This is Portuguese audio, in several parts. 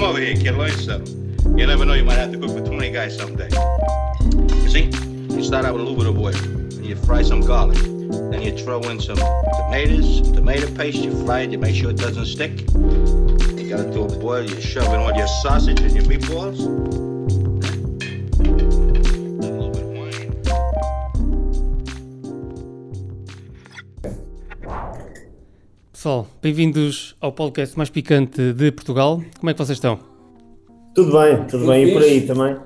Come over here, kid. Learn something. You never know, you might have to cook for 20 guys someday. You see, you start out with a little bit of oil, and you fry some garlic. Then you throw in some tomatoes, tomato paste, you fry it, you make sure it doesn't stick. You got it to a boil, you shove in all your sausage and your meatballs. Pessoal, bem-vindos ao podcast mais picante de Portugal. Como é que vocês estão? Tudo bem, tudo, Tudo bem. E por aí também?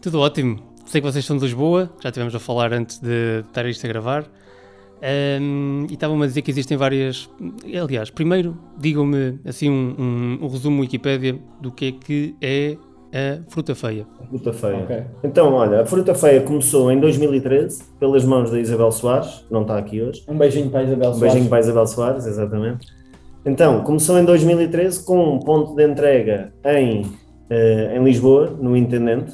Tudo ótimo. Sei que vocês são de Lisboa, já estivemos a falar antes de estar isto a gravar. Ahm, e estavam-me a dizer que existem várias. Aliás, primeiro digam-me assim um, um- um resumo Wikipédia do que é que é a fruta feia. Fruta feia. Ok. Então, olha, a fruta feia começou em 2013 pelas mãos da Isabel Soares, não está aqui hoje. Um beijinho para a Isabel Um Soares. beijinho para a Isabel Soares, exatamente. Então, começou em 2013 com um ponto de entrega em, eh, em Lisboa, no Intendente.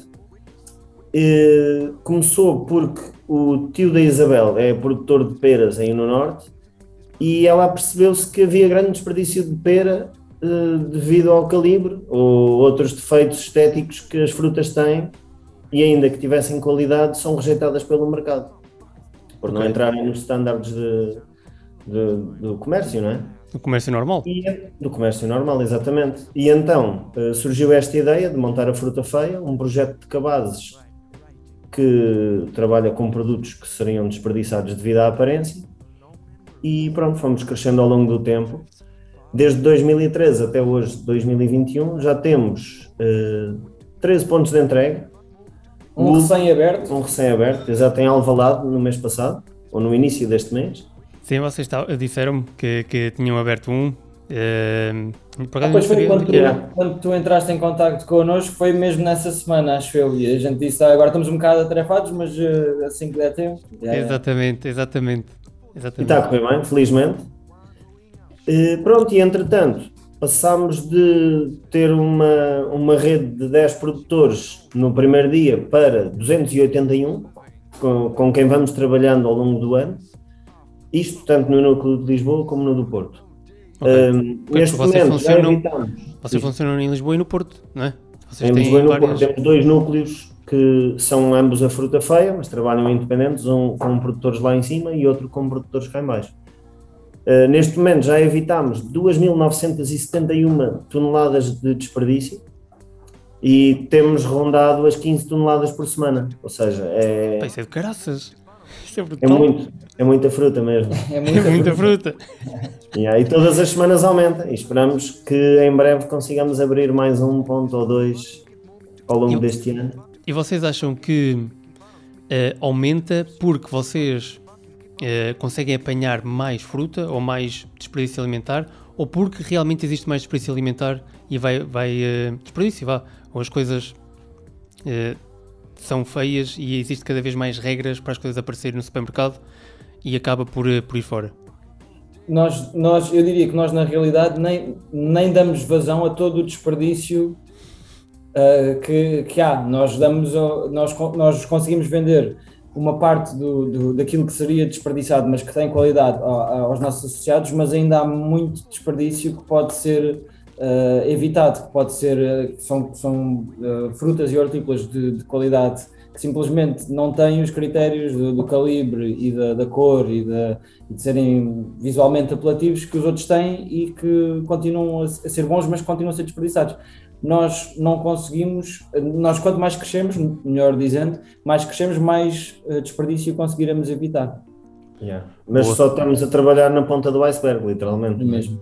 Eh, começou porque o tio da Isabel é produtor de peras aí no Norte e ela percebeu-se que havia grande desperdício de pera devido ao calibre ou outros defeitos estéticos que as frutas têm e ainda que tivessem qualidade são rejeitadas pelo mercado por não Ok. entrarem nos estándares de, de- do comércio, não é? No comércio normal. E, do comércio normal, exatamente. E então eh, surgiu esta ideia de montar a Fruta Feia, um projeto de cabazes que trabalha com produtos que seriam desperdiçados devido à aparência. E pronto, fomos crescendo ao longo do tempo. Desde 2013 até hoje, 2021, já temos eh, 13 pontos de entrega. Um recém-aberto. Um recém-aberto, exato, em Alvalade, no mês passado, ou no início deste mês. Sim, vocês disseram-me que, que tinham aberto um. por Ah, pois foi quando tu, quando tu entraste em contacto connosco, foi mesmo nessa semana, acho eu. E a gente disse, ah, agora estamos um bocado atarefados, mas eh, assim que der tempo. já é. Exatamente, exatamente. E exatamente. está a correr bem, felizmente. Eh, pronto, e entretanto, passámos de ter uma, uma rede de 10 produtores no primeiro dia para 281, com, com quem vamos trabalhando ao longo do ano. Isto tanto no núcleo de Lisboa como no do Porto. Ok. Eh, Pois, neste vocês momento funcionam- em Lisboa e no Porto, não é? Vocês Em Lisboa e no várias... Porto temos dois núcleos que são ambos a fruta feia, mas trabalham independentes, um com produtores lá em cima e outro com produtores cá em baixo. Uh, neste momento já evitámos 2.971 toneladas de desperdício e temos rondado as 15 toneladas por semana, ou seja, é, Pá, isso é de caraças. Isso é é, brutal. muito, é muita fruta mesmo. É É muita, muita fruta. fruta. E aí todas as semanas aumenta e esperamos que em breve consigamos abrir mais um ponto ou dois ao longo Eu- deste ano. E vocês acham que eh, aumenta porque vocês eh, conseguem apanhar mais fruta ou mais desperdício alimentar ou porque realmente existe mais desperdício alimentar e vai, vai eh, desperdício, vá, ou as coisas eh, são feias e existe cada vez mais regras para as coisas aparecerem no supermercado e acaba por, por ir fora. Nós, nós, eu diria que nós, na realidade, nem, nem damos vazão a todo o desperdício que, que há. Nós, damos, nós, nós conseguimos vender uma parte do, do- daquilo que seria desperdiçado, mas que tem qualidade aos nossos associados, mas ainda há muito desperdício que pode ser ah, evitado, que pode ser, que são, são ah, frutas e hortícolas de, de qualidade que simplesmente não têm os critérios do, do calibre e da, da cor e, e de serem visualmente apelativos que os outros têm e que continuam a, a ser bons, mas continuam a ser desperdiçados. Nós não conseguimos, nós quanto mais crescemos, melhor dizendo, mais crescemos, mais eh, desperdício conseguiremos evitar. Yeah. Mas Boa. só estamos a trabalhar na ponta do iceberg, literalmente. Mesmo.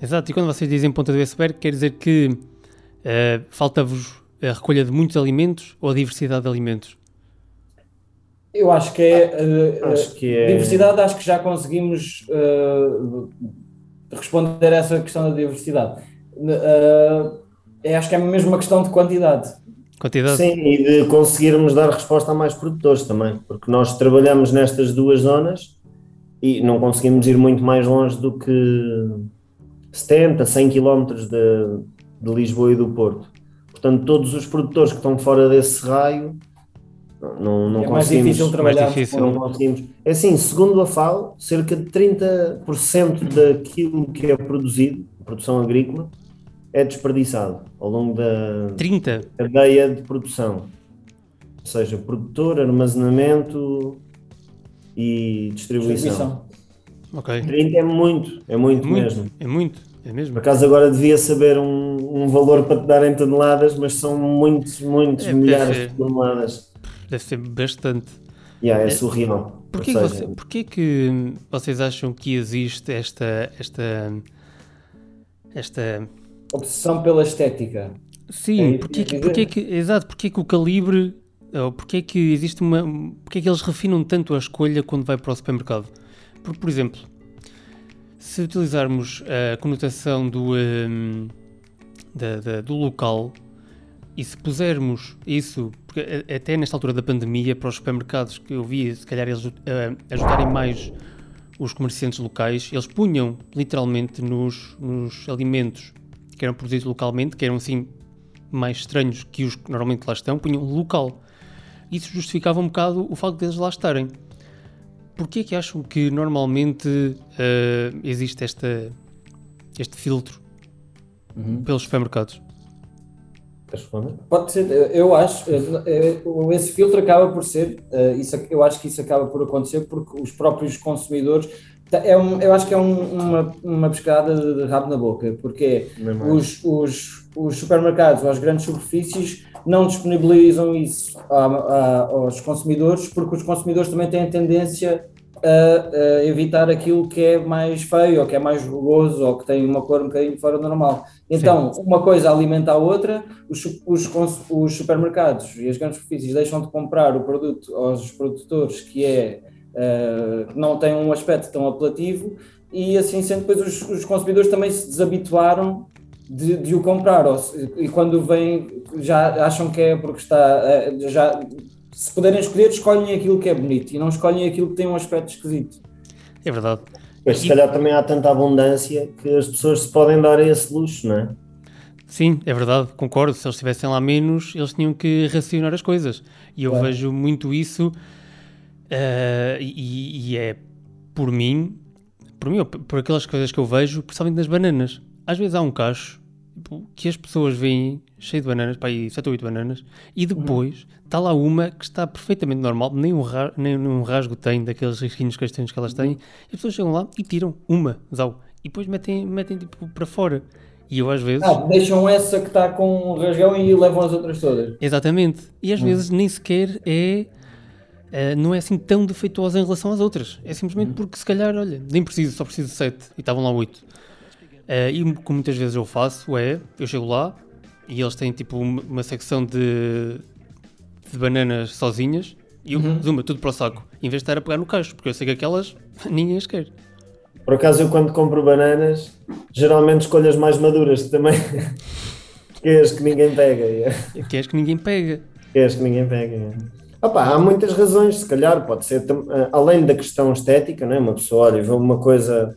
Exato, e quando vocês dizem ponta do iceberg, quer dizer que eh, falta-vos a recolha de muitos alimentos ou a diversidade de alimentos? Eu acho que é, eh, Acho que é- diversidade, acho que já conseguimos eh, responder a essa questão da diversidade. Eh, é, acho que é mesmo uma questão de quantidade. Quantidade? Sim, e de conseguirmos dar resposta a mais produtores também, porque nós trabalhamos nestas duas zonas e não conseguimos ir muito mais longe do que 70, 100 quilómetros de, de Lisboa e do Porto. Portanto, todos os produtores que estão fora desse raio não, não é mais conseguimos. difícil trabalhar. difícil. Não conseguimos. É assim, segundo a FAO, cerca de 30% daquilo que é produzido, produção agrícola, é desperdiçado ao longo da 30? cadeia de produção. Ou seja, produtor, armazenamento e distribuição. Distribuição. Ok. 30 é muito, é muito, Muito, mesmo. é muito, é mesmo. Por acaso agora devia saber um, um valor para te dar em toneladas, mas são muitos, muitos É, milhares deve de toneladas. Deve ser bastante. Yeah, é surreal. Porquê, seja, você- porquê que vocês acham que existe esta. esta. esta. Obsessão pela estética. Sim, É isso porquê, que que, eu ia porquê dizer. que. Exato, porquê que o calibre. Ou porquê que existe uma. Porquê que eles refinam tanto a escolha quando vai para o supermercado? Porque, por exemplo, se utilizarmos a conotação do, hum, da- da- do local e se pusermos isso, porque até nesta altura da pandemia, para os supermercados que eu vi, se calhar eles eh, ajudarem mais os comerciantes locais, eles punham literalmente nos, nos alimentos que eram produzidos localmente, que eram assim mais estranhos que os que normalmente lá estão, punham local. Isso justificava um bocado o facto deles lá estarem. Porquê que acham que normalmente eh, existe esta, este filtro pelos supermercados? Pode ser, eu acho, esse filtro acaba por ser, eh, isso, eu acho que isso acaba por acontecer porque os próprios consumidores, é um, eu acho que é um- uma, uma pescada de, de rabo na boca, porque os, os, os supermercados ou as grandes superfícies não disponibilizam isso a- a- aos consumidores porque os consumidores também têm a tendência a, a evitar aquilo que é mais feio ou que é mais rugoso ou que tem uma cor um bocadinho fora do normal. Então, uma coisa alimenta a outra, os, os, os supermercados e as grandes superfícies deixam de comprar o produto aos produtores que é não tem um aspecto tão apelativo e assim sendo depois os, os consumidores também se desabituaram de, de o comprar ou se- e quando vêm já acham que é porque está eh, já se puderem escolher escolhem aquilo que é bonito e não escolhem aquilo que tem um aspecto esquisito É verdade. Mas se E- calhar também há tanta abundância que as pessoas se podem dar esse luxo, não é? Sim, é verdade, concordo. Se eles tivessem lá menos, eles tinham que racionar as coisas. E eu Claro. vejo muito isso, eh, e, e é por mim, por mim, por aquelas coisas que eu vejo, principalmente nas bananas. Às vezes há um cacho tipo, que as pessoas veem cheio de bananas, para aí 7 ou 8 bananas, e depois está lá uma que está perfeitamente normal, nem um, ra nem um rasgo tem daqueles risquinhos castanhos que elas têm, e as pessoas chegam lá e tiram uma, zau, e depois metem, metem tipo para fora. E eu às vezes. ah, deixam essa que está com um rasgão e levam as outras todas Exatamente. E às vezes nem sequer é. Eh, não é assim tão defeituosa em relação às outras. É simplesmente porque se calhar, olha, nem preciso, só preciso de 7 e estavam lá 8. e o que muitas vezes eu faço é, eu chego lá e eles têm tipo uma, secção de, de bananas sozinhas e eu, zuma, tudo para o saco. Em vez de estar a pegar no cacho, porque eu sei que aquelas ninguém as quer. Por acaso eu quando compro bananas, geralmente escolho as mais maduras também. que é as que ninguém pega. é. Que és que ninguém pega. Que é as que ninguém pega. é. Opa, há muitas razões, se calhar, pode ser, ah, além da questão estética, não é? uma pessoa olha, vê uma coisa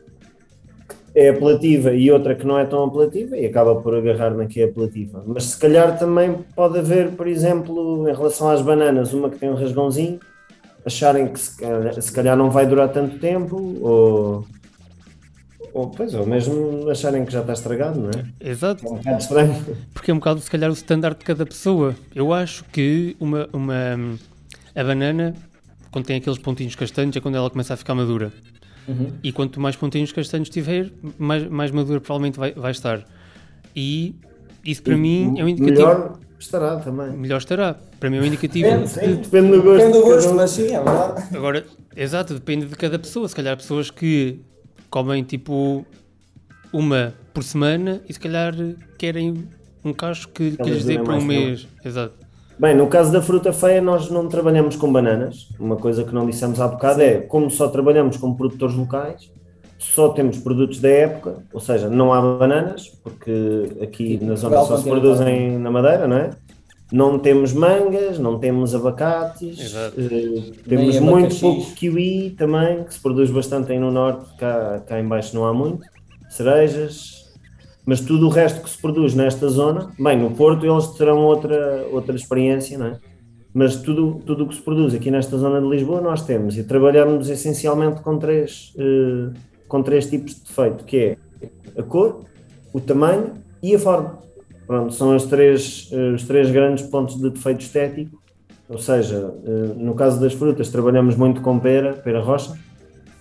que é apelativa e outra que não é tão apelativa e acaba por agarrar na que é apelativa. Mas se calhar também pode haver, por exemplo, em relação às bananas, uma que tem um rasgãozinho, acharem que se calhar, se calhar não vai durar tanto tempo, ou, ou, pois, ou mesmo acharem que já está estragado, não é? Exato. É um bocado estranho. Porque é um bocado, se calhar, o standard de cada pessoa. Eu acho que uma, uma, a banana, quando tem aqueles pontinhos castanhos, é quando ela começa a ficar madura. E quanto mais pontinhos castanhos tiver, mais, mais madura provavelmente vai, vai estar. E isso para mim é um indicativo. Melhor, Melhor estará também. estará. Para mim é um indicativo. Depende, de- Sim, depende do gosto. Depende do gosto, um. mas sim, é verdade. Agora, exato, depende de cada pessoa. Se calhar pessoas que comem tipo uma por semana e se calhar querem um cacho que, que lhes dê para um mês. Exato. Bem, no caso da fruta feia, nós não trabalhamos com bananas. Uma coisa que não dissemos há bocado é, como só trabalhamos com produtores locais, só temos produtos da época, ou seja, não há bananas, porque aqui na zona só se produzem na Madeira, não é? Não temos mangas, não temos abacates, Exato. eh, temos Nem muito abacaxis. pouco kiwi também, que se produz bastante aí no norte, cá, cá em baixo não há muito, cerejas, mas tudo o resto que se produz nesta zona, bem, no Porto eles terão outra, outra experiência, não é? Mas tudo tudo o que se produz aqui nesta zona de Lisboa nós temos e trabalhamos essencialmente com três, eh, com três tipos de defeito, que é a cor, o tamanho e a forma. Pronto, são as três, eh, os três grandes pontos de defeito estético. Ou seja, eh, no caso das frutas, trabalhamos muito com pera, pera rocha,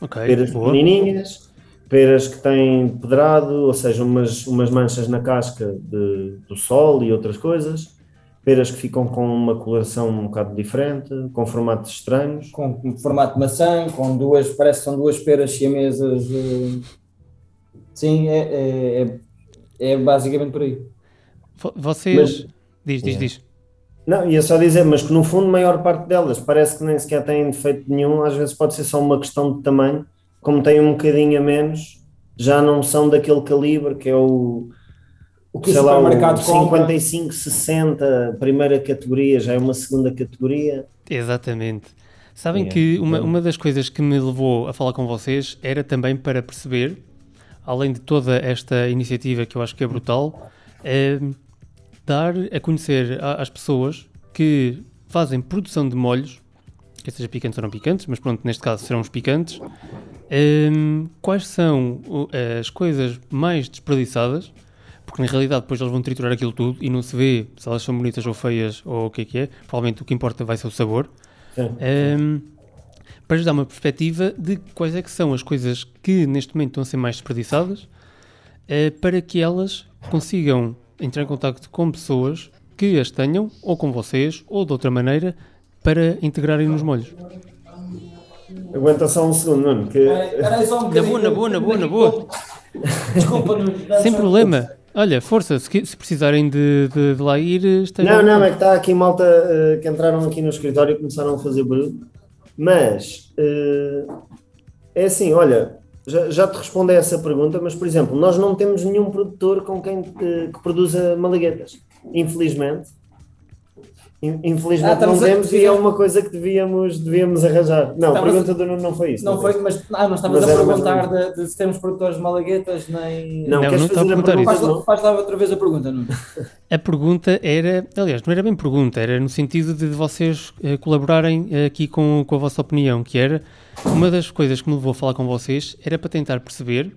Ok, peras boa. pequenininhas, peras que têm pedrado, ou seja, umas, umas manchas na casca de- do sol e outras coisas, peras que ficam com uma coloração um bocado diferente, com formatos estranhos. Com um formato de maçã, com duas, parece que são duas peras siamesas. eh, Sim, é, é, é, é basicamente por aí. Vo- Vocês. Mas- diz, diz, Yeah. diz. Não, ia só dizer, mas que no fundo a maior parte delas parece que nem sequer têm defeito nenhum, às vezes pode ser só uma questão de tamanho, como têm um bocadinho a menos, já não são daquele calibre que é o, O que o sei lá, o supermercado compra. 55, 60, primeira categoria, já é uma segunda categoria. Exatamente. Sabem Yeah, que uma, então- uma das coisas que me levou a falar com vocês era também para perceber, além de toda esta iniciativa que eu acho que é brutal, é dar a conhecer às pessoas que fazem produção de molhos, quer seja picantes ou não picantes, mas pronto, neste caso serão os picantes, em, quais são as coisas mais desperdiçadas, porque na realidade depois eles vão triturar aquilo tudo e não se vê se elas são bonitas ou feias ou o que é que é, provavelmente o que importa vai ser o sabor. Um, para nos dar uma perspectiva de quais é que são as coisas que neste momento estão a ser mais desperdiçadas, eh, para que elas consigam entrar em contato com pessoas que as tenham, ou com vocês, ou de outra maneira, para integrarem nos molhos. Aguenta só um segundo, Nuno, que só um Na boa, na boa, na boa, na boa. Desculpa, Nuno, Sem problema. Olha, força, se, se precisarem de, de- de lá ir, estejam... Não, não, é que está aqui malta eh, que entraram aqui no escritório e começaram a fazer barulho. Mas eh, é assim, olha, já, já te respondo a essa pergunta, mas por exemplo, nós não temos nenhum produtor com quem eh, que produza malaguetas, infelizmente. In- Infelizmente Ah, não estamos a- temos e é uma coisa que devíamos, devíamos arranjar. Não, a pergunta do Nuno não foi isso. Não foi, mas ah, não estavas Mas a perguntar de, de se temos produtores de malaguetas, nem. Não, Não, queres não fazer a perguntar pergunta? Faz, lá- Não? faz lá outra vez a pergunta, Nuno. A pergunta era, aliás, não era bem pergunta, era no sentido de vocês eh, colaborarem eh, aqui com, com a vossa opinião, que era uma das coisas que me levou a falar com vocês era para tentar perceber,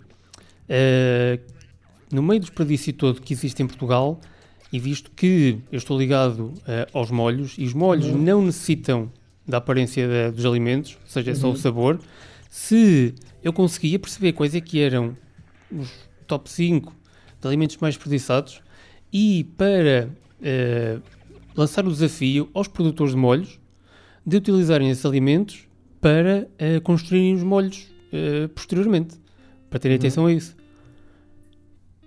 eh, no meio do desperdício todo que existe em Portugal, e visto que eu estou ligado eh, aos molhos, e os molhos não necessitam da aparência da- dos alimentos, ou seja, é só o sabor, se eu conseguia perceber quais é que eram os top 5 de alimentos mais desperdiçados, e para eh, lançar o desafio aos produtores de molhos de utilizarem esses alimentos para eh, construírem os molhos posteriormente, para terem atenção a isso.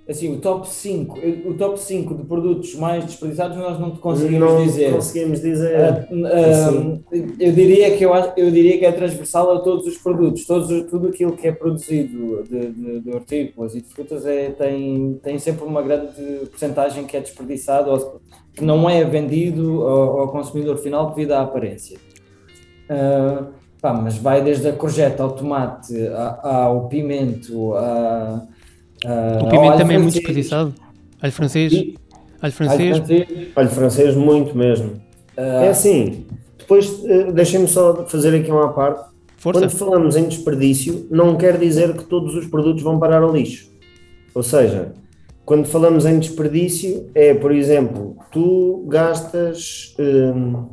Assim, o top 5, o top 5 de produtos mais desperdiçados nós não conseguimos não dizer. conseguimos dizer. Ah, ah, eu, diria que eu, eu diria que é transversal a todos os produtos, todos, os- tudo aquilo que é produzido de, de, de hortícolas e de frutas é, tem, tem sempre uma grande porcentagem que é desperdiçado ou que não é vendido ao, ao consumidor final devido à aparência. Ah, pá, mas vai desde a courgette ao tomate, a- ao pimento, a, a- O pimento alho também é muito desperdiçado. Alho francês, E- alho alho francês, Olha, francês, muito mesmo. ah, É assim, depois eh, deixem-me só fazer aqui uma parte. força. Quando falamos em desperdício, não quer dizer que todos os produtos vão parar ao lixo. Ou seja, quando falamos em desperdício, é, por exemplo, tu gastas hum,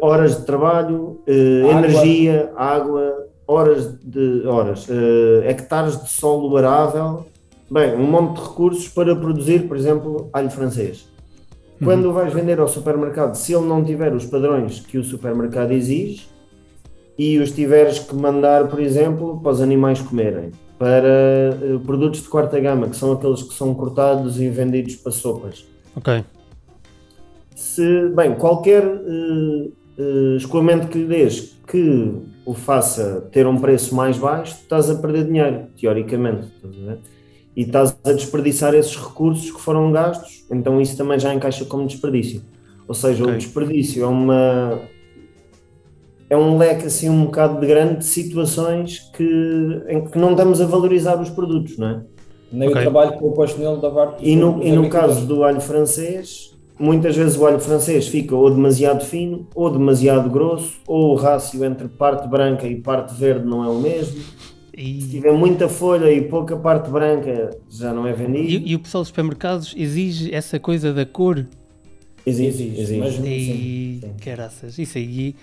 horas de trabalho, eh, Água. energia, água, horas de horas, eh, hectares de solo arável, bem, um monte de recursos para produzir, por exemplo, alho francês. Quando o vais vender ao supermercado, se ele não tiver os padrões que o supermercado exige, e os tiveres que mandar, por exemplo, para os animais comerem, para eh, produtos de quarta gama, que são aqueles que são cortados e vendidos para sopas. Ok, Se, bem, qualquer eh, eh, escoamento que lhe dês que o faça ter um preço mais baixo, estás a perder dinheiro, teoricamente. estás a ver? E estás a desperdiçar esses recursos que foram gastos, então isso também já encaixa como desperdício. Ou seja, Ok. o desperdício é uma. É um leque assim um bocado de grande de situações que, em que não estamos a valorizar os produtos, não é? nem Ok. o trabalho que eu posto nele da parte E no, e no caso do alho francês, muitas vezes o alho francês fica ou demasiado fino, ou demasiado grosso, ou o rácio entre parte branca e parte verde não é o mesmo. E, Se tiver muita folha e pouca parte branca, já não é vendido. e- e o pessoal dos supermercados exige essa coisa da cor. Exige, Exige, exige. mas- E sim. caraças, isso aí.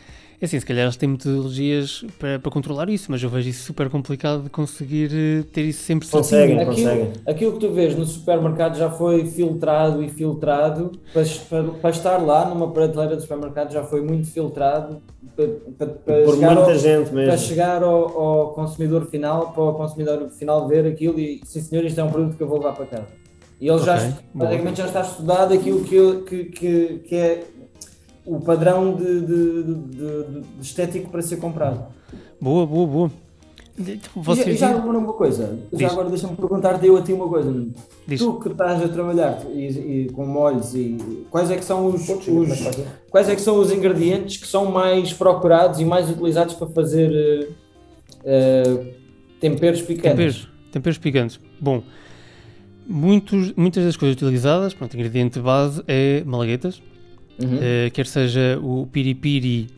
É Assim, se calhar eles têm metodologias para, para controlar isso, mas eu vejo isso super complicado de conseguir eh, ter isso sempre Conseguem. certinho. conseguem. Aquilo, aquilo que tu vês no supermercado já foi filtrado e filtrado para, para, para estar lá numa prateleira do supermercado já foi muito filtrado para, para, para Por chegar, muita ao, gente para mesmo. chegar ao, ao consumidor final, para o consumidor final ver aquilo e sim senhor, isto é um produto que eu vou levar para casa. E ele já, Ok, boa. praticamente já está estudado aquilo que, que, que, que é o padrão de, de, de- de- estético para ser comprado. Boa, boa, boa. E já- Vocês e já agora uma coisa, Diz. já agora deixa-me perguntar-te eu a ti uma coisa. Diz. Tu que estás a trabalhar e, e com molhos e quais é que são os, os- quais é que são os ingredientes que são mais procurados e mais utilizados para fazer eh, temperos picantes? Temperos, temperos picantes. Bom, muitos, muitas das coisas utilizadas, pronto, o ingrediente base é malaguetas, Uhum. eh, quer seja o piripiri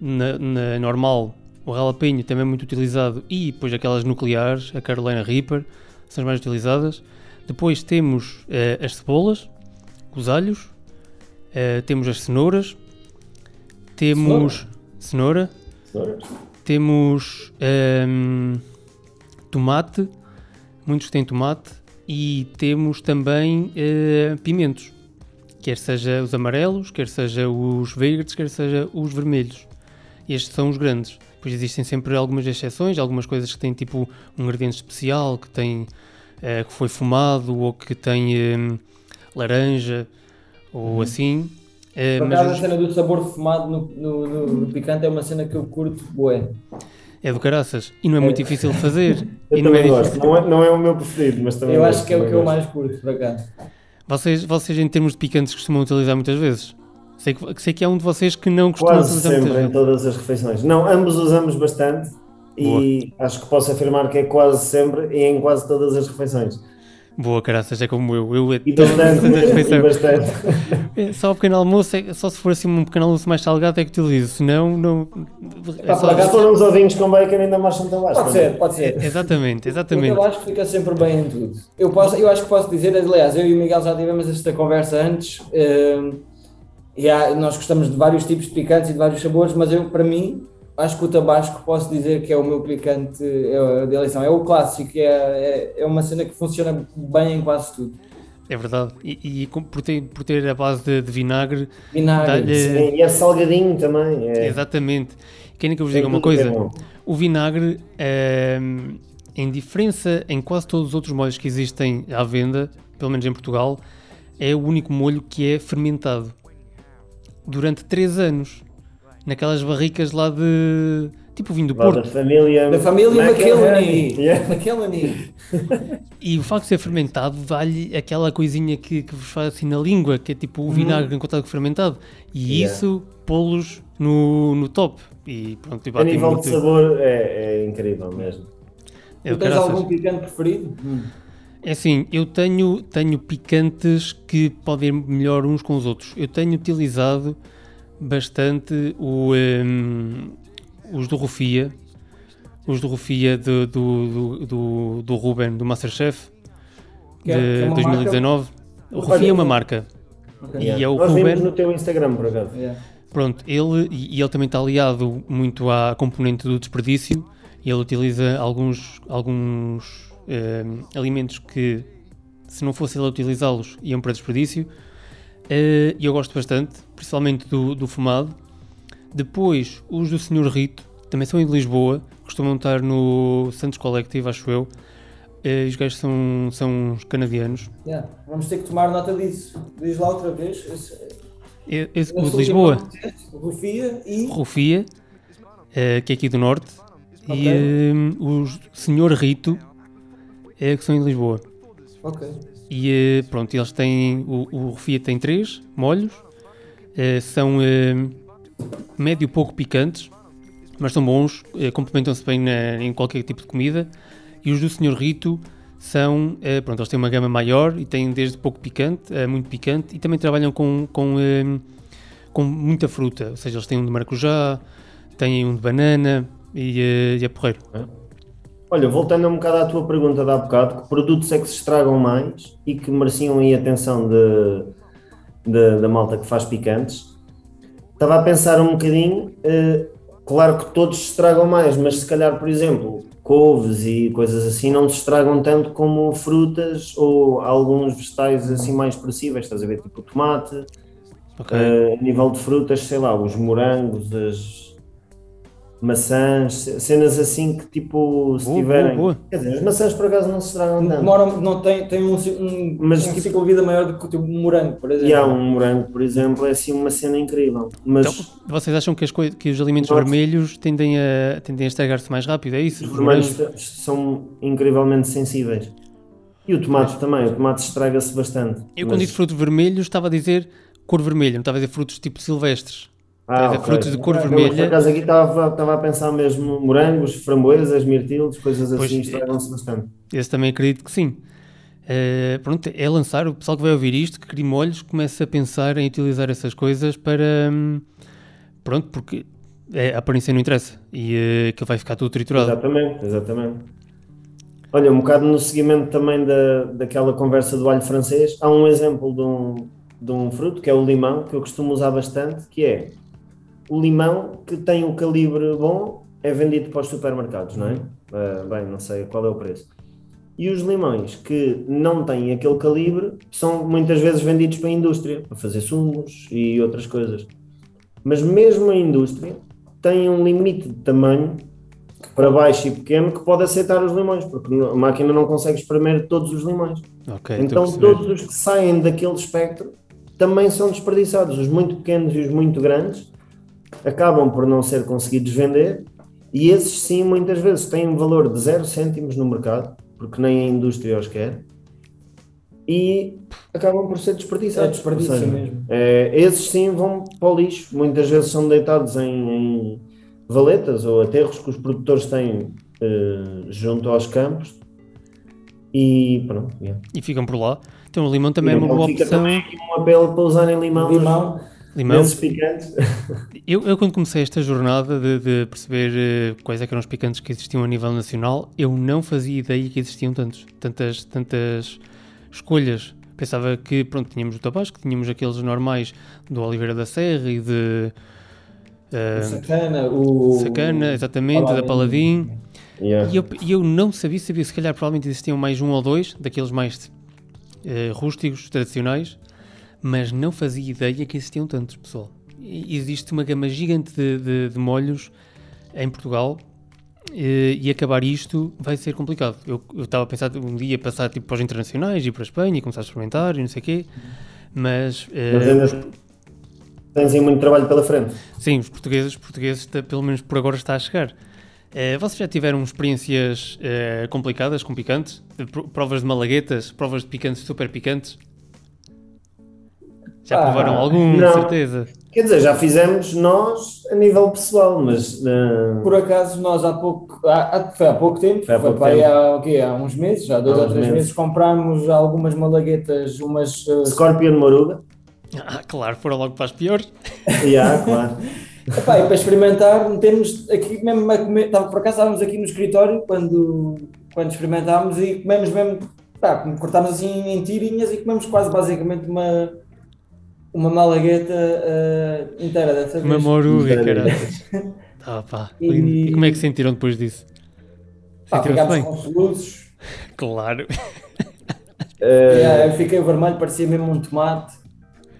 na, na normal, o jalapeno também é muito utilizado e depois aquelas nucleares, a Carolina Reaper, são as mais utilizadas. Depois temos eh, as cebolas, os alhos, eh, temos as cenouras, temos cenoura, temos ehm, tomate, muitos têm tomate, e temos também pimentos, quer seja os amarelos, quer seja os verdes, quer seja os vermelhos. Estes são os grandes. Depois existem sempre algumas exceções, algumas coisas que têm tipo um ingrediente especial, que tem eh, que foi fumado ou que tem em, laranja ou assim. Eh, Por acaso a os- cena do sabor fumado no, no- no- picante é uma cena que eu curto bué. é do caraças e não é muito difícil de fazer. Eu e não é. Não é, não é o meu preferido, mas também Eu acho que é o que eu mais curto, por acaso. Vocês, vocês, em termos de picantes, costumam utilizar muitas vezes? Sei que, sei que há um de vocês que não costuma Quase utilizar muitas sempre, em vezes. todas as refeições. Não, ambos usamos bastante e acho que posso afirmar que é quase sempre e em quase todas as refeições. Boa, caraças, é como eu. Eu é E todas bastante, e bastante. É, Só o pequeno almoço, é- só se for assim um pequeno almoço mais salgado é que utilizo, senão não. É Pá, só- foram os ovinhos com bacon, ainda marcham tão baixo. Pode ser, pode ser. Exatamente, exatamente. Eu acho que fica sempre bem em tudo. Eu, posso, eu acho que posso dizer, aliás, eu e o Miguel já tivemos esta conversa antes. eh, e há- nós gostamos de vários tipos de picantes e de vários sabores, mas eu, para mim, acho que o tabasco posso dizer que é o meu picante é, de eleição. É o clássico, é, é, é uma cena que funciona bem em quase tudo. É verdade. E, e por, ter, por ter a base de, de vinagre, Vinagre. Sim, e é salgadinho também. É, exatamente. Querem que eu vos tem diga uma é coisa? O vinagre, ehm, em diferença em quase todos os outros molhos que existem à venda, pelo menos em Portugal, é o único molho que é fermentado durante 3 anos. Naquelas barricas lá de. tipo vinho do Lá Porto. Da família, Da família. Yeah. McKelvey. E o facto de ser fermentado dá-lhe aquela coisinha que, que vos faz assim na língua, que é tipo o vinagre em contato com fermentado. E. Yeah. isso pô-los no, no top. E pronto, e A nível muito. de sabor é, é incrível mesmo. É Tu do tens caraças. algum picante preferido? É assim, eu tenho, tenho picantes que podem ir melhor uns com os outros. Eu tenho utilizado bastante o, ehm, os do Rufia, os do Rufia do, do, do, Ruben, do Masterchef, Que é- que é de uma 2019. O Rufia é uma marca. Ok. E é o Nós vimos Ruben. no teu Instagram, por acaso. Yeah. Pronto, ele, e ele também está aliado muito à componente do desperdício. e Ele utiliza alguns, alguns ehm, alimentos que, se não fosse ele a utilizá-los, iam para desperdício. E eu gosto bastante, principalmente do, do fumado. Depois, os do Sr. Rito, também são de Lisboa, costumam estar no Santos Collective, acho eu. Eh, os gajos são, são uns canadianos. Yeah. Vamos ter que tomar nota disso. Diz lá outra vez. Esse- Esse, o esse de Lisboa, Rufia e. Rufia, eh, que é aqui do Norte, Ok. e eh, o Senhor Rito, eh, que são em Lisboa. Ok. E eh, pronto, eles têm. O, o Rufia tem três molhos, são eh, médio pouco picantes, mas são bons, eh, complementam-se bem na- em qualquer tipo de comida. E os do Senhor Rito são. eh, pronto, eles têm uma gama maior e têm desde pouco picante a muito picante e também trabalham com, com, eh, com muita fruta. Ou seja, eles têm um de maracujá, têm um de banana e, eh, e é porreiro. Olha, voltando um bocado à tua pergunta de há bocado, que produtos é que se estragam mais e que mereciam aí atenção de, de- da malta que faz picantes? Estava a pensar um bocadinho, eh, claro que todos se estragam mais, mas se calhar, por exemplo, couves e coisas assim não se estragam tanto como frutas ou alguns vegetais assim mais perecíveis, estás a ver, tipo o tomate, Ok. eh, a nível de frutas, sei lá, os morangos, as maçãs, ce- cenas assim que tipo, se Boa, tiverem. boa, boa. Quer dizer, as maçãs por acaso não se estragam tanto. Demoram, não tem, tem um, um, Mas um tipo- ciclo de vida maior do que o teu morango, por exemplo. E há um morango, por exemplo, é assim uma cena incrível. Mas Então, vocês acham que, as que os alimentos vermelhos tendem a, tendem a estragar-se mais rápido? É isso? os Os vermelhos são incrivelmente sensíveis. E o tomate também, o tomate estraga-se bastante. Eu, Mas- quando disse frutos vermelhos, estava a dizer cor vermelha, não estava a dizer frutos tipo silvestres. Ah, Estava a dizer ok. frutos de cor Eu, vermelha. por acaso aqui estava, estava a pensar mesmo morangos, framboesas, mirtilos, coisas Pois, assim, estragam-se bastante. Esse também acredito que sim. Eh, pronto, é lançar, o pessoal que vai ouvir isto, que cria molhos, começa a pensar em utilizar essas coisas para. hum, pronto, porque é, a aparência não interessa e eh, aquilo vai ficar tudo triturado. Exatamente, exatamente. Olha, um bocado no seguimento também da, daquela conversa do alho francês, há um exemplo de um, de um fruto, que é o limão, que eu costumo usar bastante, que é o limão que tem um calibre bom, é vendido para os supermercados, não é? Ah, bem, não sei qual é o preço. E os limões que não têm aquele calibre são muitas vezes vendidos para a indústria, para fazer sumos e outras coisas. Mas mesmo a indústria tem um limite de tamanho para baixo e pequeno que pode aceitar os limões, porque a máquina não consegue espremer todos os limões. Ok, estou a então todos os que saem daquele espectro também são desperdiçados. Os muito pequenos e os muito grandes acabam por não ser conseguidos vender e esses sim muitas vezes têm um valor de 0 cêntimos no mercado, porque nem a indústria os quer, e acabam por ser desperdiçados. É desperdício seja, mesmo. é, esses sim vão para o lixo. Muitas vezes são deitados em, em valetas ou aterros que os produtores têm eh, junto aos campos. E pronto. yeah. E ficam por lá. Então o limão também é uma boa fica opção. também aqui um apelo para usarem limão, Limão, Limão. nesses picantes. Eu, eu quando comecei esta jornada de, de perceber eh, quais é eram os picantes que existiam a nível nacional, eu não fazia ideia que existiam tantos, tantas, tantas escolhas. Pensava que, pronto, tínhamos o tabasco, tínhamos aqueles normais do Oliveira da Serra e de... o sacana, o. Sacana, exatamente, da Paladin. Paladin. Yeah. E eu, eu não sabia, sabia, se calhar provavelmente existiam mais um ou dois, daqueles mais eh, rústicos, tradicionais, mas não fazia ideia que existiam tantos, pessoal. Existe uma gama gigante de, de- de molhos em Portugal eh, e acabar isto vai ser complicado. Eu estava a pensar um dia passar tipo, para os internacionais e para a Espanha e começar a experimentar e não sei o quê, mas, eh, Mas ainda tens aí muito trabalho pela frente. Sim, os portugueses, os portugueses pelo menos por agora está a chegar. Eh, vocês já tiveram experiências eh, complicadas com picantes? Provas de malaguetas, provas de picantes super picantes? Já Ah, provaram algum, de não. certeza? Quer dizer, já fizemos nós a nível pessoal, mas eh, Por acaso, nós há pouco, há, há- foi há pouco tempo, Foi há foi pouco para aí tempo. há, o quê? há uns meses, há dois Há ou três meses. meses, comprámos algumas malaguetas, umas. eh, Scorpion Moruga. Ah, claro, foram logo para as piores. Yeah, claro. Epá, e para experimentar, metemos aqui mesmo a comer. Por acaso estávamos aqui no escritório quando, quando experimentámos e comemos mesmo. Pá, cortámos assim em tirinhas e comemos quase basicamente uma, uma malagueta eh, inteira dessa Uma vez. moruga, Sério. caralho. Ah, pá, E-. E como é que se sentiram depois disso? Pá, Sentiram-se ficámos soluços. Claro. Yeah, eu fiquei vermelho, parecia mesmo um tomate.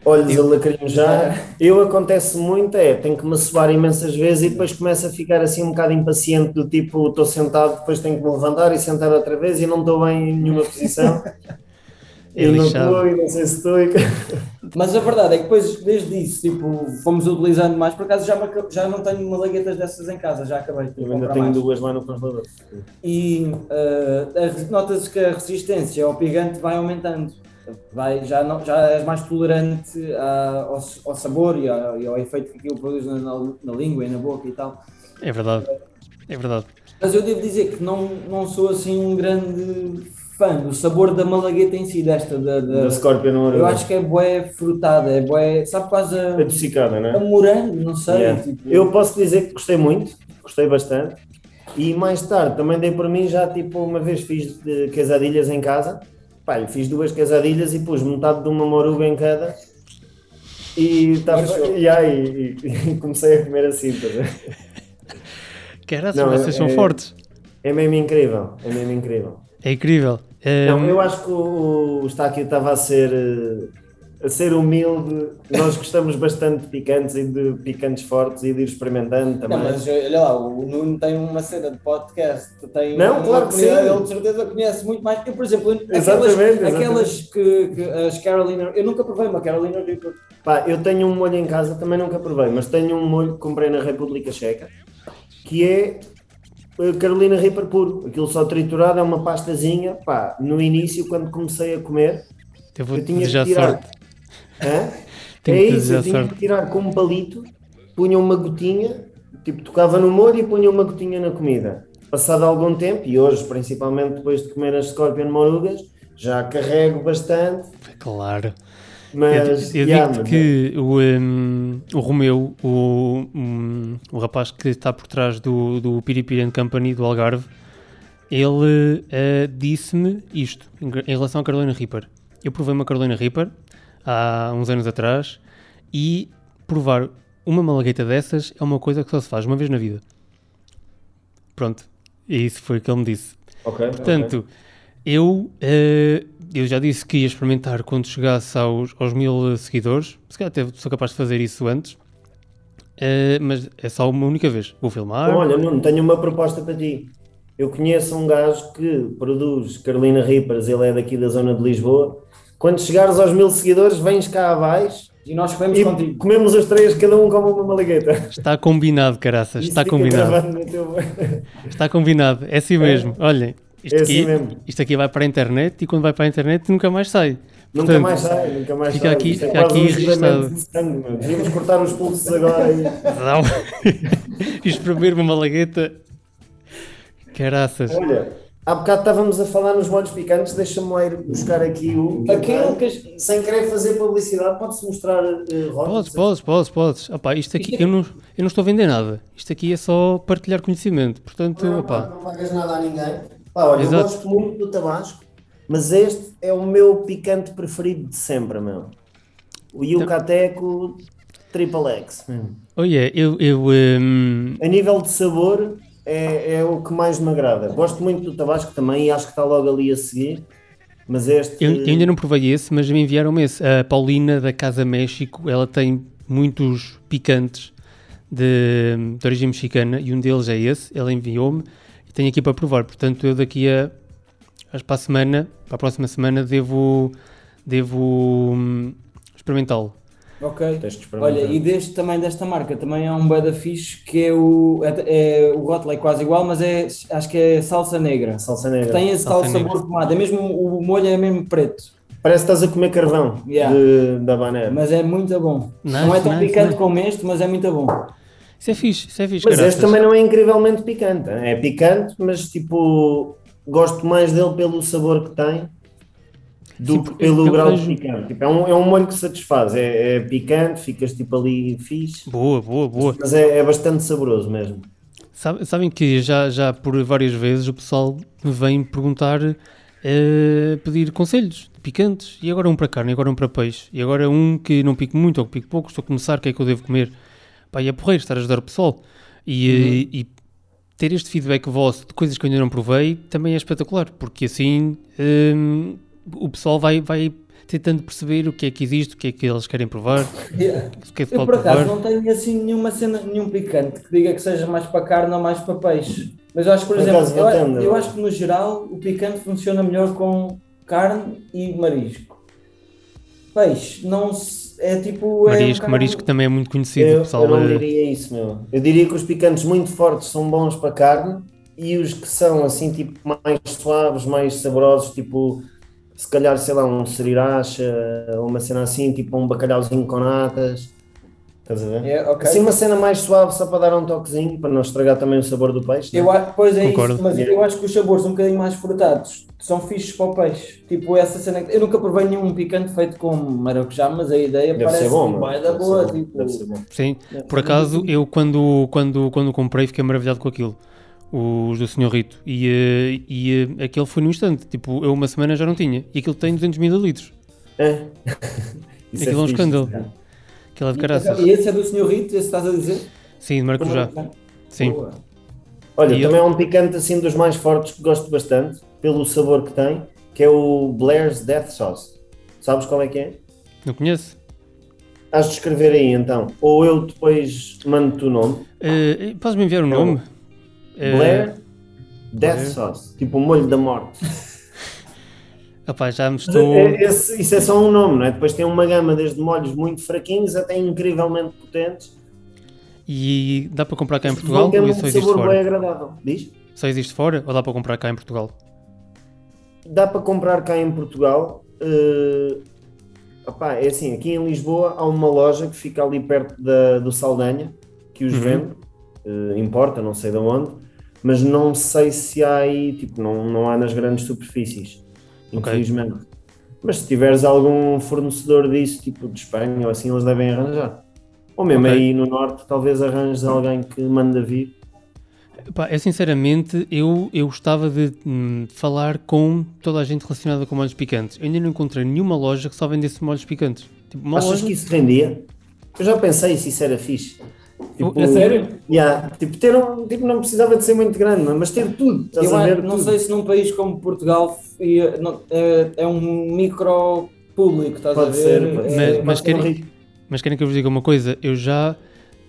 olhos a lacrimejar. Eu acontece muito, é, tenho que me suar imensas vezes e depois começo a ficar assim um bocado impaciente, do tipo, estou sentado, depois tenho que me levantar e sentar outra vez e não estou bem em nenhuma posição. É e não não sei se estou. e- Mas a verdade é que depois, desde isso, tipo, fomos utilizando mais. Por acaso já, me já não tenho malaguetas dessas em casa, já acabei de Eu ainda tenho mais. duas lá no congelador. E eh, a re- nota-se que a resistência ao pigante vai aumentando. Vai, já, não, já és mais tolerante a- ao, ao sabor e ao, e ao efeito que aquilo produz na, na- na língua e na boca e tal. É verdade. É verdade. Mas eu devo dizer que não, não sou assim um grande fã do sabor da malagueta em si, desta. Da, da- Da Scorpion Moruga. eu acho que é bué frutada, é bué, sabe quase a, Adocicada, não a é? morango, não sei. Yeah. tipo- Eu posso dizer que gostei muito, gostei bastante. E mais tarde também dei por mim, já tipo uma vez fiz de quesadilhas em casa. Pá, fiz duas quesadilhas e pus metade de uma moruga em cada. E, tava, e, aí, e, e comecei a comer assim. Tá Caraca, vocês são é, fortes. É mesmo incrível, é mesmo incrível. É incrível. Não, eu acho que o, o Estáquio estava a ser a ser humilde, nós gostamos bastante de picantes e de picantes fortes e de ir experimentando também. Não, mas olha lá, o Nuno tem uma cena de podcast, tem não, claro que sim. ele de certeza conhece muito mais. Eu, por exemplo, aquelas, exatamente, aquelas que, que, as Carolina, eu nunca provei uma Carolina Reaper. Pá, eu tenho um molho em casa, também nunca provei, mas tenho um molho que comprei na República Checa, que é eh, Carolina Reaper puro, aquilo só triturado, é uma pastazinha, pá, no início quando comecei a comer, eu, vou eu tinha que tirar, sorte Hã? É isso, eu tinha que tirar com um palito, punha uma gotinha, tipo, tocava no molho e punha uma gotinha na comida. Passado algum tempo, e hoje, principalmente depois de comer as Scorpion Morugas, já carrego bastante. Claro. Mas, eu, eu yeah, digo que é... o, um, o Romeu, o, um, o rapaz que está por trás do, do Piripiri Company, do Algarve, ele uh, disse-me isto em relação à Carolina Reaper. Eu provei uma Carolina Reaper há uns anos atrás e provar uma malagueta dessas é uma coisa que só se faz uma vez na vida. Pronto, e isso foi o que ele me disse. Okay, Portanto, okay. Eu, uh, eu já disse que ia experimentar quando chegasse aos, aos mil seguidores. Se calhar até sou capaz de fazer isso antes. Uh, mas é só uma única vez. Vou filmar. Olha, Nuno, tenho uma proposta para ti. Eu conheço um gajo que produz Carolina Reapers, ele é daqui da zona de Lisboa quando chegares aos mil seguidores, vens cá abaixo e nós comemos e contigo. Comemos os três, cada um come uma malagueta. Está combinado, caraças. Está combinado. Está combinado. É assim é. mesmo. Olhem, isto, é assim aqui, mesmo. isto aqui vai para a internet e quando vai para a internet nunca mais sai. Nunca Portanto, mais sai, nunca mais fica sai. Aqui, fica é aqui registado. Devíamos cortar os pulsos agora. E... Não. Espremer uma malagueta. Caraças. Olha, Há bocado estávamos a falar nos molhos picantes, deixa-me lá ir buscar aqui o. Aquele que... Sem querer fazer publicidade, pode-se mostrar uh, Podes, podes, podes, podes. Opa, isto aqui, eu não, eu não estou a vender nada. Isto aqui é só partilhar conhecimento. Portanto, não, opa. não pagas nada a ninguém. Pá, olha, Exato. eu gosto muito do tabasco, mas este é o meu picante preferido de sempre, meu. O Yucateco Triple X. Oh yeah, eu. eu um... A nível de sabor, é, é o que mais me agrada. Gosto muito do Tabasco também e acho que está logo ali a seguir. Mas este. Eu, eu ainda não provei esse, mas me enviaram esse. A Paulina da Casa México, ela tem muitos picantes de, de origem mexicana e um deles é esse. Ela enviou-me tenho aqui para provar. Portanto, eu daqui a. Para a semana, para a próxima semana, devo, devo hum, experimentá-lo. Ok. Olha, e deste também desta marca também há um bada fixe que é o é, é o rótulo é quase igual, mas é acho que é salsa negra. Salsa negra. Tem esse tal sabor tomado, é mesmo o molho é mesmo preto. Parece que estás a comer carvão yeah. de, da banana. Mas é muito bom. Nice, não é tão nice, picante nice. como este, mas é muito bom. Isso é fixe, isso é fixe. Mas caraças. este também não é incrivelmente picante. É picante, mas tipo, gosto mais dele pelo sabor que tem do Sim, que pelo grau de picante. Tipo, é, um, é um molho que satisfaz, é, é, picante, ficas tipo ali fixe. Boa, boa, boa. Mas é, é bastante saboroso mesmo. Sabe, sabem que já, já por várias vezes o pessoal me vem perguntar, uh, pedir conselhos picantes, e agora um para carne, e agora um para peixe, e agora um que não pique muito ou que pique pouco, estou a começar, o que é que eu devo comer? Pá, e é porreiro estar a ajudar o pessoal. E, uhum. e, ter este feedback vosso de coisas que eu ainda não provei também é espetacular, porque assim hum, o pessoal vai, vai tentando perceber o que é que existe, o que é que eles querem provar. Yeah. Que é que eu por acaso provar. não tenho assim nenhuma cena, nenhum picante que diga que seja mais para carne ou mais para peixe. Mas eu acho que, por, por exemplo, eu, eu, acho que no geral o picante funciona melhor com carne e marisco. Peixe, não se, é tipo. Marisco, é um marisco também é muito conhecido. Eu, pessoal eu não diria isso, meu. Eu diria que os picantes muito fortes são bons para carne e os que são assim, tipo, mais suaves, mais saborosos, tipo se calhar, sei lá, um seriracha, uma cena assim, tipo um bacalhauzinho com natas. Estás a ver? Yeah, okay. Assim, uma cena mais suave, só para dar um toquezinho, para não estragar também o sabor do peixe. Eu acho, pois é Concordo. isso, mas yeah. eu acho que os sabores um bocadinho mais frutados são fixos para o peixe. Tipo, essa cena. Eu nunca provei nenhum picante feito com maracujá, mas a ideia Deve parece ser bom, vai da boa. Tipo... Deve ser bom. Sim, por acaso, eu quando, quando, quando comprei fiquei maravilhado com aquilo. os do Senhor Rito. E, eh, e eh, aquele foi no instante. Tipo, eu uma semana já não tinha. E aquilo tem 200 ml. É. Aquilo é um fixe, escândalo. é. Aquilo é de caraças. E esse é do Senhor Rito, esse estás a dizer? Sim, de maracujá. Sim. Boa. Olha, E também é um picante assim dos mais fortes que gosto bastante, pelo sabor que tem, que é o Blair's Death Sauce. Sabes qual é que é? Não conheço? Has de escrever aí então. Ou eu depois mando-te o nome. Eh, Podes-me enviar o nome? Eh, Blair Death Blair. Sauce. Tipo o molho da morte. opá, já me Mas estou. é- esse- isso é só um nome, não é? Depois tem uma gama desde molhos muito fraquinhos até incrivelmente potentes. E dá para comprar cá em Portugal ou um só existe sabor bem fora? agradável. Diz? Só existe fora ou dá para comprar cá em Portugal? Dá para comprar cá em Portugal. eh, opá, é assim, aqui em Lisboa há uma loja que fica ali perto da, do Saldanha, que os Uhum. vende, eh, importa, não sei de onde, mas não sei se há aí, tipo, não, não há nas grandes superfícies, Infelizmente. Mas se tiveres algum fornecedor disso, tipo de Espanha ou assim, eles devem arranjar. Ou mesmo Ok. aí no Norte, talvez arranjes alguém que manda vir. Pá, é sinceramente, eu, eu gostava de hum, falar com toda a gente relacionada com molhos picantes. Eu ainda não encontrei nenhuma loja que só vendesse molhos picantes. Tipo, Achas loja. que isso rendia? Eu já pensei se isso era fixe. Tipo, A sério? Yeah, tipo, ter um, tipo, não precisava de ser muito grande, mas ter tudo. Estás Eu a ver não tudo. sei se num país como Portugal é, é um micro público, estás Pode a ver? ser, pode É- Mas- ser. mas querem-. Mas querem que eu vos diga uma coisa? Eu já,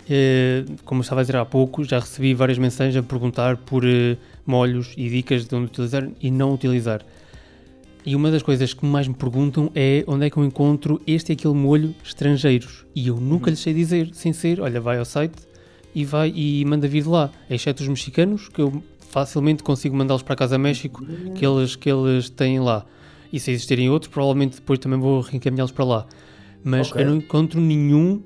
eh, como estava a dizer há pouco, já recebi várias mensagens a perguntar por eh, molhos e dicas de onde utilizar e não utilizar. E uma das coisas que mais me perguntam é onde é que eu encontro este e aquele molho estrangeiros. E eu nunca lhes sei dizer, sem ser, olha, vai ao site e vai e manda vir de lá. Exceto os mexicanos, que eu facilmente consigo mandá-los para casa a México, que eles, que eles têm lá. E se existirem outros, provavelmente depois também vou reencaminhá-los para lá. Mas Ok. eu não encontro nenhum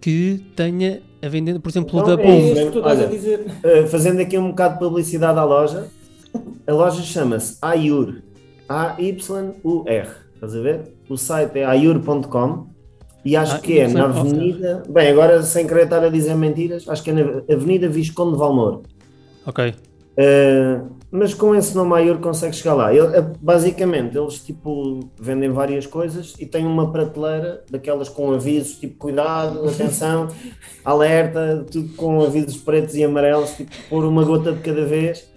que tenha a vender, por exemplo, o Então da é Pom. isso. isso que tu estás Olha, a dizer. Uh, fazendo aqui um bocado de publicidade à loja, a loja chama-se Ayur. A-Y-U-R. Estás a ver? O site é ayur.com e acho Ah, que é na. Avenida. Bem, agora sem querer estar a dizer mentiras, acho que é na Avenida Visconde de Valmor. Ok. Uh, mas com esse nome Ayur consegue chegar lá. Ele- uh, basicamente, eles tipo vendem várias coisas e têm uma prateleira daquelas com avisos, tipo cuidado, atenção, alerta, tudo com avisos pretos e amarelos, tipo por uma gota de cada vez.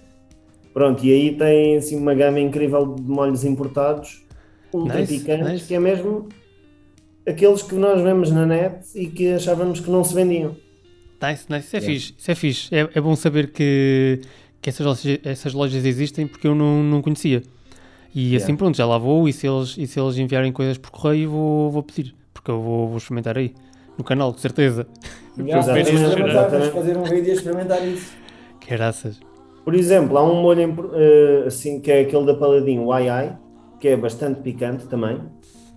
Pronto, e aí tem assim uma gama incrível de molhos importados, ultra Nice, picantes, nice. que é mesmo aqueles que nós vemos na net e que achávamos que não se vendiam. Nice, nice. Isso é Yeah. fixe. Isso é fixe. É, é bom saber que, que essas, lojas, essas lojas existem porque eu não, não conhecia. E assim Yeah. pronto, já lá vou e se eles, e se eles enviarem coisas por correio vou, vou pedir. Porque eu vou, vou experimentar aí. No canal, de certeza. De exatamente. fazer um vídeo e experimentar isso. Caraças. Por exemplo, há um molho eh, assim que é aquele da Paladin, o Ai Ai, que é bastante picante também.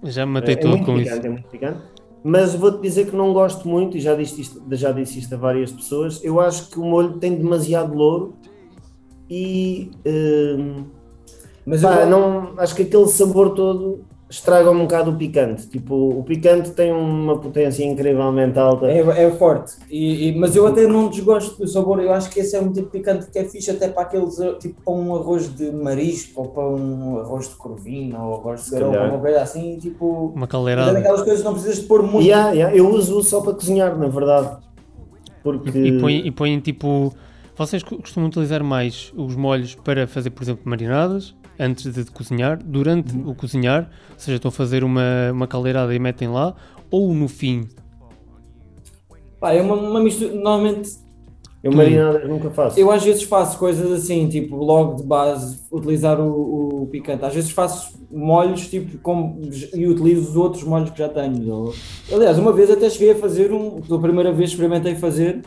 Já me matei é todo muito com picante, isso. é muito picante. Mas vou-te dizer que não gosto muito, e já disse, isto, já disse isto a várias pessoas, eu acho que o molho tem demasiado louro e eh, Mas pá, eu, não, acho que aquele sabor todo estraga um bocado o picante. Tipo, o picante tem uma potência incrivelmente alta. É, é forte, e, e- mas eu até não desgosto do sabor. Eu acho que esse é um tipo de picante que é fixe até para aqueles, eh, tipo para um arroz de marisco ou para um arroz de corvina ou arroz de calhar. uma coisa assim. Tipo, Uma é caldeirada. daquelas coisas que não precisas de pôr muito. Yeah, yeah, eu uso só para cozinhar, na verdade. Porque E põem, e põem tipo. Vocês co- costumam utilizar mais os molhos para fazer, por exemplo, marinadas antes de cozinhar, durante Uhum. o cozinhar, ou seja, estão a fazer uma, uma caldeirada e metem lá, ou no fim. Pá, é uma, uma mistura. Normalmente eu nunca faço. Eu às vezes faço coisas assim, tipo, logo de base, utilizar o, o picante. Às vezes faço molhos, tipo, com, e utilizo os outros molhos que já tenho. Eu- aliás, uma vez até cheguei a fazer um, pela primeira vez experimentei fazer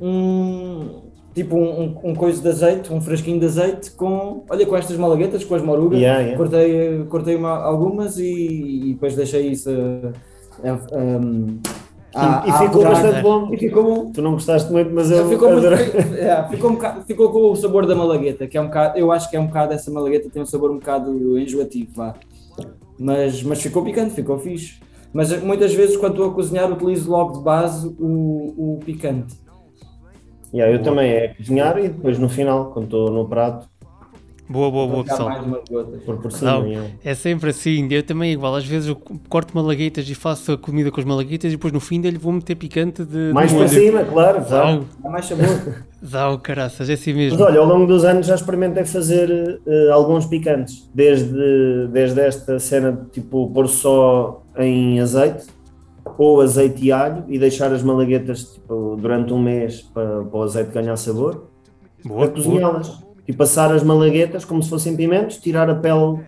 um, tipo, um, um, um coisa de azeite, um frasquinho de azeite com, olha, com estas malaguetas, com as morugas. Yeah, yeah. Cortei, cortei uma- algumas e, e depois deixei isso a, a, a- a- e a ficou bastante bom. E ficou bom. Tu não gostaste muito, mas eu Ficou, muito, é, ficou, um bocado- ficou com o sabor da malagueta, que é um bocado, eu acho que é um bocado, essa malagueta tem um sabor um bocado enjoativo. Mas, mas ficou picante, ficou fixe. Mas muitas vezes quando estou a cozinhar utilizo logo de base o, o picante. Yeah, eu também é cozinhar e depois no final, quando estou no prato, Boa, boa, boa, pessoal. por por cima. Não, é sempre assim, eu também igual, às vezes eu corto malaguetas e faço a comida com as malaguetas e depois no fim dele vou meter picante de, de Mais para cima, claro. Dá, Dá mais sabor. dá o caraças, é assim Mas mesmo. olha, ao longo dos anos já experimentei fazer eh, alguns picantes, desde, desde esta cena de tipo pôr só em azeite ou azeite e alho e deixar as malaguetas tipo, durante um mês para, para o azeite ganhar sabor, Boa, a boa. cozinhá-las e passar as malaguetas como se fossem pimentos, tirar a pele,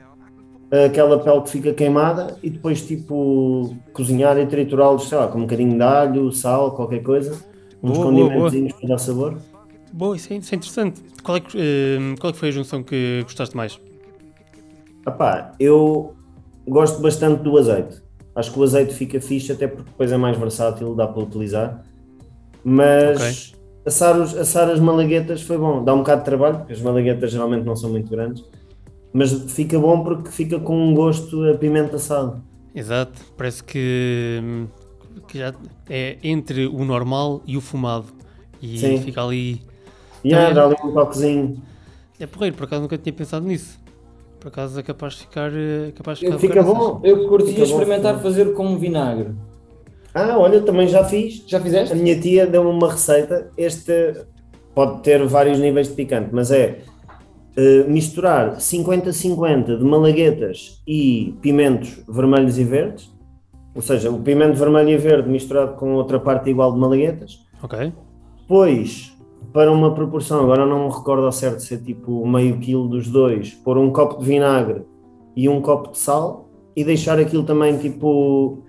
aquela pele que fica queimada e depois tipo cozinhar e triturá-los, sei lá, com um bocadinho de alho, sal, qualquer coisa, uns Boa, condimentos para dar sabor. Boa, isso é, isso é interessante. Qual é, eh, qual é que foi a junção que gostaste mais? Epá, eu gosto bastante do azeite. Acho que o azeite fica fixe, até porque depois é mais versátil, dá para utilizar. Mas assar, os- assar as malaguetas foi bom. Dá um bocado de trabalho, porque as malaguetas geralmente não são muito grandes. Mas fica bom porque fica com um gosto a pimenta assado. Exato, parece que, que já é entre o normal e o fumado. E Sim. fica ali. E ah, é. dá ali um toquezinho. É porreiro, por acaso nunca tinha pensado nisso. Por acaso é capaz de ficar. eh, Capaz de ficar Fica bom. Eu bom, experimentar fica fazer com vinagre. Ah, olha, também já fiz. Já A fizeste? minha tia deu-me uma receita. Este pode ter vários níveis de picante, mas é eh, misturar 50-50 de malaguetas e pimentos vermelhos e verdes. Ou seja, o pimento vermelho e verde misturado com outra parte igual de malaguetas. Ok. Depois, para uma proporção, agora não me recordo ao certo se é tipo meio quilo dos dois, pôr um copo de vinagre e um copo de sal e deixar aquilo também tipo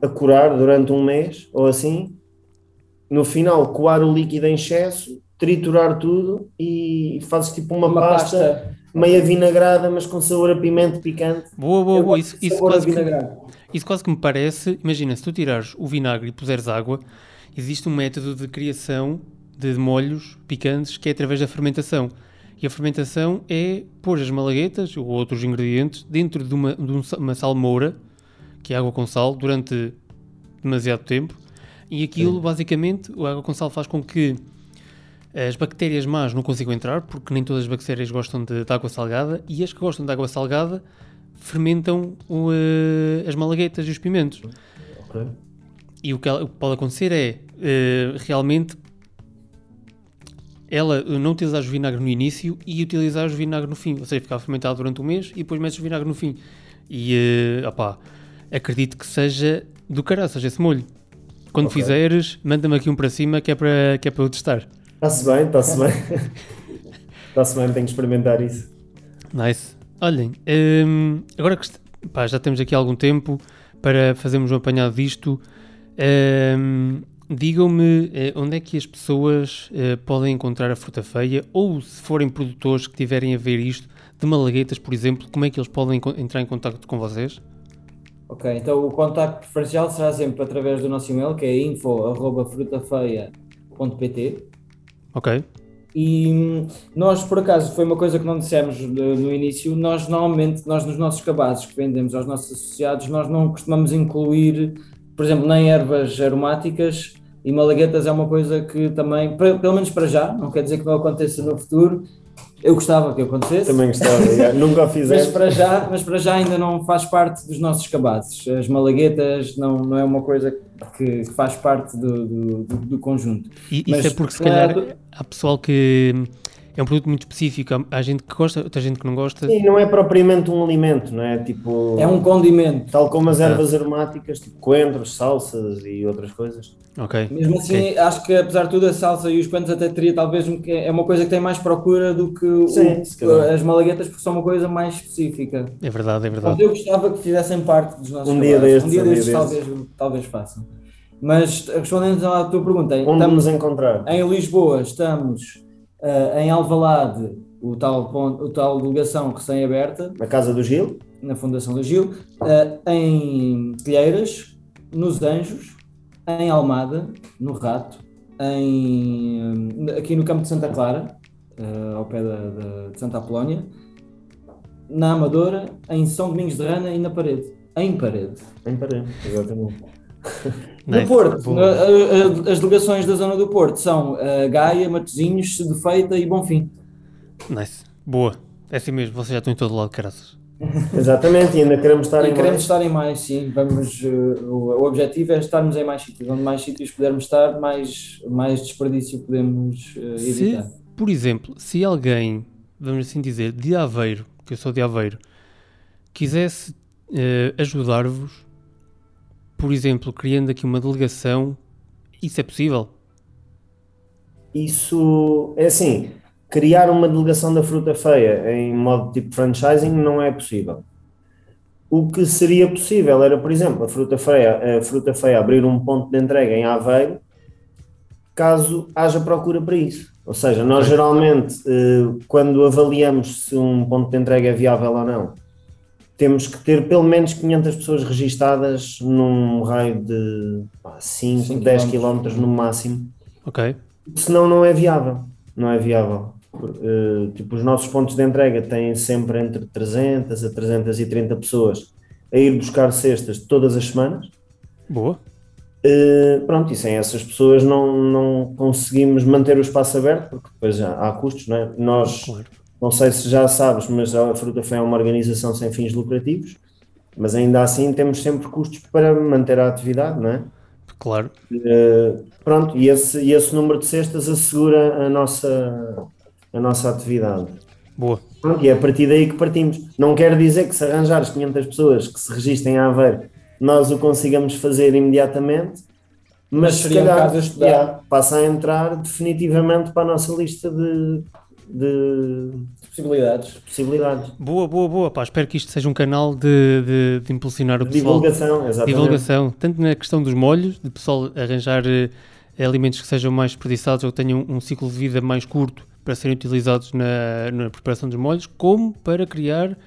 a curar durante um mês ou assim. No final, coar o líquido em excesso, triturar tudo e fazes tipo uma, Uma pasta, pasta. meia vinagrada, mas com sabor a pimento picante. Boa, boa, boa. Isso, isso, quase que, isso quase que me parece. Imagina, se tu tirares o vinagre e puseres água, existe um método de criação de molhos picantes que é através da fermentação. E a fermentação é pôr as malaguetas ou outros ingredientes dentro de uma, de um uma salmoura, que é água com sal, durante demasiado tempo. E aquilo, basicamente, a água com sal faz com que as bactérias más não consigam entrar, porque nem todas as bactérias gostam de, de água salgada, e as que gostam de água salgada fermentam o, eh, as malaguetas e os pimentos. Ok. E o que, pode acontecer é eh, realmente ela eh, não utilizar o vinagre no início e utilizar o vinagre no fim, ou seja, ficar fermentado durante um mês e depois metes o vinagre no fim. E eh, opá, acredito que seja do caraças esse molho. Quando Ok. fizeres, manda-me aqui um para cima que é para, que é para eu testar. Está-se bem, está-se bem. Está-se bem, tenho que experimentar isso. Nice. Olhem, hum, agora que pá, já temos aqui algum tempo para fazermos um apanhado disto, hum, digam-me eh, onde é que as pessoas eh, podem encontrar a fruta feia ou se forem produtores que tiverem a ver isto, de malaguetas, por exemplo, como é que eles podem entrar em contato com vocês? Ok, então o contacto preferencial será sempre através do nosso e-mail, que é info.frutafeia.pt Ok? E hum, nós, por acaso, foi uma coisa que não dissemos eh, no início, nós normalmente, nós nos nossos cabazes que vendemos aos nossos associados, nós não costumamos incluir, por exemplo, nem ervas aromáticas e malaguetas é uma coisa que também, pe- pelo menos para já, não quer dizer que não aconteça no futuro, eu gostava que acontecesse, Também gostava. Nunca o mas fizeste. para, já, mas para já ainda não faz parte dos nossos cabazes. As malaguetas não, não é uma coisa que, que faz parte do, do, do- conjunto. E Mas, isso é porque se é calhar do- há pessoal que é um produto muito específico, há, gente que gosta, outra gente que não gosta. Sim, não é propriamente um alimento, não é? Tipo, É um condimento. tal como as ervas aromáticas, tipo coentros, salsas e outras coisas. Ok. Mesmo assim, acho que apesar de tudo, a salsa e os coentros até teria talvez um, é uma coisa que tem mais procura do que o- Sim, calhar. as malaguetas, porque são uma coisa mais específica. É verdade, é verdade. eu gostava que fizessem parte dos nossos Um dia destes, um dia um dia destes, destes. talvez, talvez façam. Mas respondendo à tua pergunta, Onde estamos nos encontrar? em Lisboa, estamos eh, em Alvalade, o tal, ponto, o tal delegação recém-aberta, Na casa do Gil? na Fundação do Gil, eh, em Telheiras, nos Anjos, em Almada, no Rato, em, eh, aqui no Campo de Santa Clara, eh, ao pé da, da- de Santa Apolónia, na Amadora, em São Domingos de Rana e na Parede. Em Parede. Em Parede, exatamente. No Nice. Porto, Boa. as delegações da zona do Porto são uh, Gaia, Matosinhos, Sedefeita e Bonfim. Nice. Boa. É assim mesmo, vocês já estão em todo lado, caraças. Exatamente, e ainda queremos estar E em queremos mais. estar em mais, sim. Vamos, uh, o, o objetivo é estarmos em mais sítios. Onde mais sítios pudermos estar, mais, mais desperdício podemos uh, Se, evitar. por exemplo, se alguém, vamos assim dizer, de Aveiro, que eu sou de Aveiro, quisesse eh, ajudar-vos, por exemplo, criando aqui uma delegação, isso é possível? Isso é assim, criar uma delegação da fruta feia em modo tipo franchising não é possível. O que seria possível era, por exemplo, a fruta feia, a fruta feia abrir um ponto de entrega em Aveiro, caso haja procura para isso. Ou seja, nós geralmente, eh, quando avaliamos se um ponto de entrega é viável ou não, temos que ter pelo menos 500 pessoas registadas num raio de pá, 5, Cinco 10 quilómetros. km no máximo Ok. senão não é viável. Não é viável. Eh, tipo, os nossos pontos de entrega têm sempre entre 300 a 330 pessoas a ir buscar cestas todas as semanas. Boa. Eh, pronto, e sem essas pessoas não, não conseguimos manter o espaço aberto, porque depois já há custos, não é? Nós, Claro. Não sei se já sabes, mas a Fruta Fé é uma organização sem fins lucrativos, mas ainda assim temos sempre custos para manter a atividade, não é? Claro. Uh, pronto, e esse, esse número de cestas assegura a nossa, a nossa atividade. Boa. Pronto, e é a partir daí que partimos. Não quer dizer que se arranjares 500 pessoas que se registrem a Aveiro, nós o consigamos fazer imediatamente, mas, Mas se seria um calhar caso a estudar. yeah, passa a entrar definitivamente para a nossa lista de, de Possibilidades. possibilidades. Boa, boa, boa. Pá, espero que isto seja um canal de, de, de impulsionar o De pessoal. divulgação, exatamente. Divulgação, tanto na questão dos molhos, de pessoal arranjar eh, alimentos que sejam mais desperdiçados ou que tenham um ciclo de vida mais curto para serem utilizados na, na preparação dos molhos, como para criar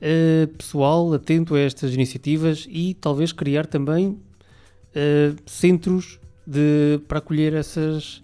eh, pessoal atento a estas iniciativas e talvez criar também eh, centros de, para acolher essas,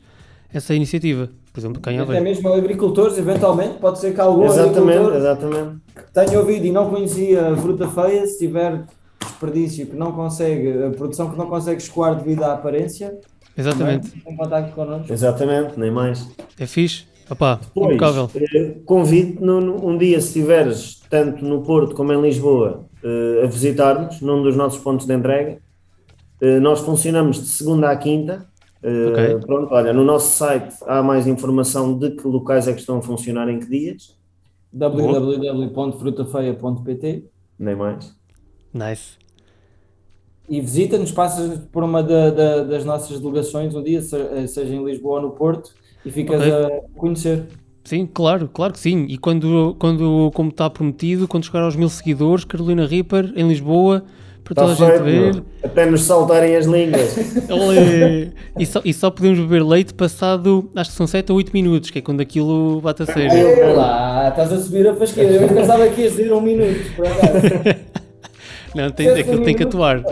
essa iniciativa. Por exemplo, cá em Até mesmo agricultores, eventualmente, pode ser que algum Exatamente, agricultor exatamente. que tenha ouvido e não conhecia a fruta feia, se tiver desperdício que não consegue, a produção que não consegue escoar devido à aparência, Exatamente. também, em contato connosco. Exatamente, nem mais. É fixe. Opá, Pois, impecável. eh, convido-te no- no- um dia, se estiveres tanto no Porto como em Lisboa, eh, a visitar-nos num dos nossos pontos de entrega. Eh, nós funcionamos de segunda à quinta. Eh, Ok. Pronto, olha, no nosso site há mais informação de que locais é que estão a funcionar em que dias, www.frutafeia.pt nem mais. Nice. e visita-nos, passa por uma da- da- das nossas delegações um dia, se- seja em Lisboa ou no Porto, e ficas Ok. a conhecer. Sim, claro, claro que sim. E quando, quando como está prometido, quando chegar aos mil seguidores, Carolina Ripper em Lisboa, para toda a gente ver. Até nos saltarem as línguas. E, só, e só podemos beber leite passado, acho que são 7 ou 8 minutos, que é quando aquilo bate a sério. Ei, lá, estás a subir a fasqueira. Eu pensava que ias dizer um minuto, por acaso. Não, tem, aquilo tem que atuar.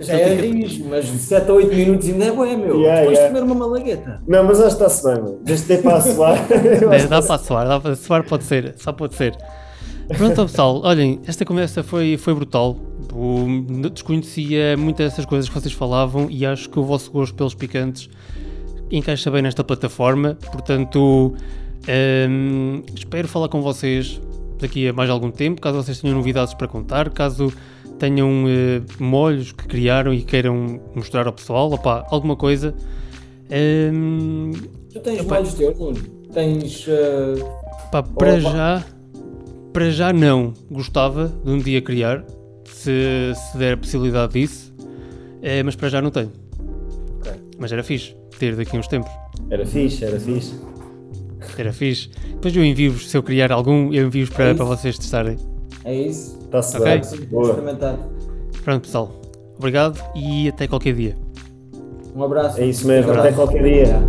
Já é risco, mas 7 a 8 minutos ainda é bué, meu. Yeah, Depois yeah. de comer uma malagueta. Não, mas acho que está-se bem, meu. Desde ter para suar. eu Dá, para suar, dá para suar, pode ser, só pode ser. Pronto, pessoal, olhem, esta conversa foi, foi brutal. Desconhecia muitas dessas coisas que vocês falavam e acho que o vosso gosto pelos picantes encaixa bem nesta plataforma. Portanto, hum, espero falar com vocês daqui a mais algum tempo, caso vocês tenham novidades para contar, caso tenham eh, molhos que criaram e queiram mostrar ao pessoal, opá, alguma coisa. Hum, Tu tens Epá. molhos teus, Nuno? Tens. eh, Pá, para Opa. já, para já não. Gostava de um dia criar, se, se der a possibilidade disso, eh, mas para já não tenho. Ok. Mas era fixe ter daqui a uns tempos. Era fixe, era fixe. Era fixe. Depois eu envio-vos, se eu criar algum, eu envio-vos É para, isso. para vocês testarem. é isso? Está-se Ok. bem. Sim, Boa. experimentar. Pronto, pessoal. Obrigado e até qualquer dia. Um abraço. É isso mesmo, Um até qualquer dia.